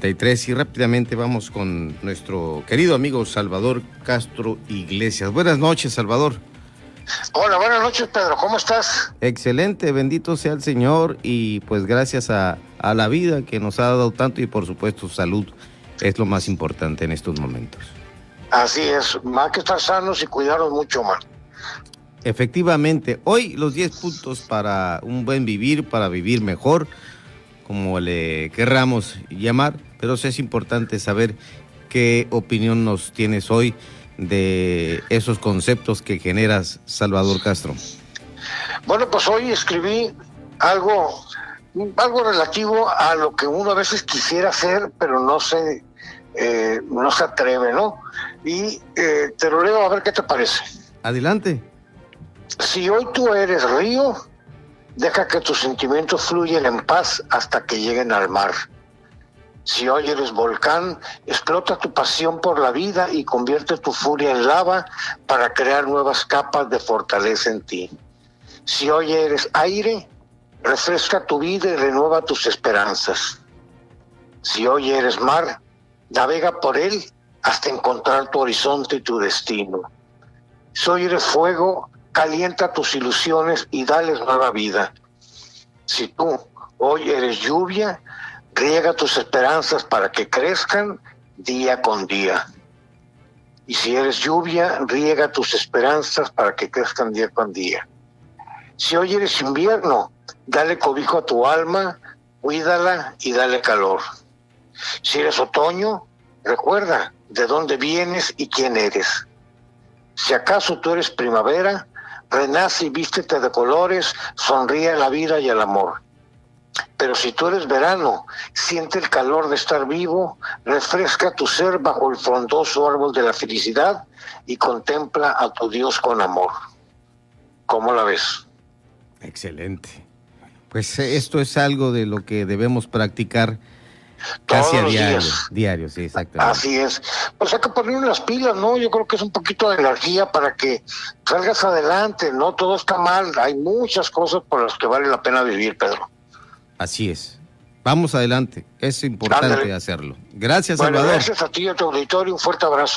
y rápidamente vamos con nuestro querido amigo Salvador Castro Iglesias. Buenas noches, Salvador. Hola, buenas noches, Pedro. ¿Cómo estás? Excelente, bendito sea el Señor y pues gracias a, a la vida que nos ha dado tanto y por supuesto salud es lo más importante en estos momentos. Así es, más que estar sanos y cuidarnos mucho más. Efectivamente, hoy los 10 puntos para un buen vivir, para vivir mejor, como le querramos llamar, pero sí es importante saber qué opinión nos tienes hoy de esos conceptos que generas, Salvador Castro. Bueno, pues hoy escribí algo, algo relativo a lo que uno a veces quisiera hacer, pero no se, eh, no se atreve, ¿no? Y eh, te lo leo a ver qué te parece. Adelante. Si hoy tú eres río, deja que tus sentimientos fluyan en paz hasta que lleguen al mar. Si hoy eres volcán, explota tu pasión por la vida y convierte tu furia en lava para crear nuevas capas de fortaleza en ti. Si hoy eres aire, refresca tu vida y renueva tus esperanzas. Si hoy eres mar, navega por él hasta encontrar tu horizonte y tu destino. Si hoy eres fuego, calienta tus ilusiones y dales nueva vida. Si tú hoy eres lluvia, riega tus esperanzas para que crezcan día con día. Y si eres lluvia, riega tus esperanzas para que crezcan día con día. Si hoy eres invierno, dale cobijo a tu alma, cuídala y dale calor. Si eres otoño, recuerda de dónde vienes y quién eres. Si acaso tú eres primavera, renace y vístete de colores, sonríe a la vida y al amor. Pero si tú eres verano, siente el calor de estar vivo, refresca tu ser bajo el frondoso árbol de la felicidad y contempla a tu Dios con amor. ¿Cómo la ves? Excelente. Pues eh, esto es algo de lo que debemos practicar Casi a diario, diario, sí, exactamente. Así es. Pues hay que poner las pilas, ¿no? Yo creo que es un poquito de energía para que salgas adelante, ¿no? Todo está mal, hay muchas cosas por las que vale la pena vivir, Pedro. Así es. Vamos adelante, es importante hacerlo. Gracias, Salvador. Gracias a ti y a tu auditorio, un fuerte abrazo.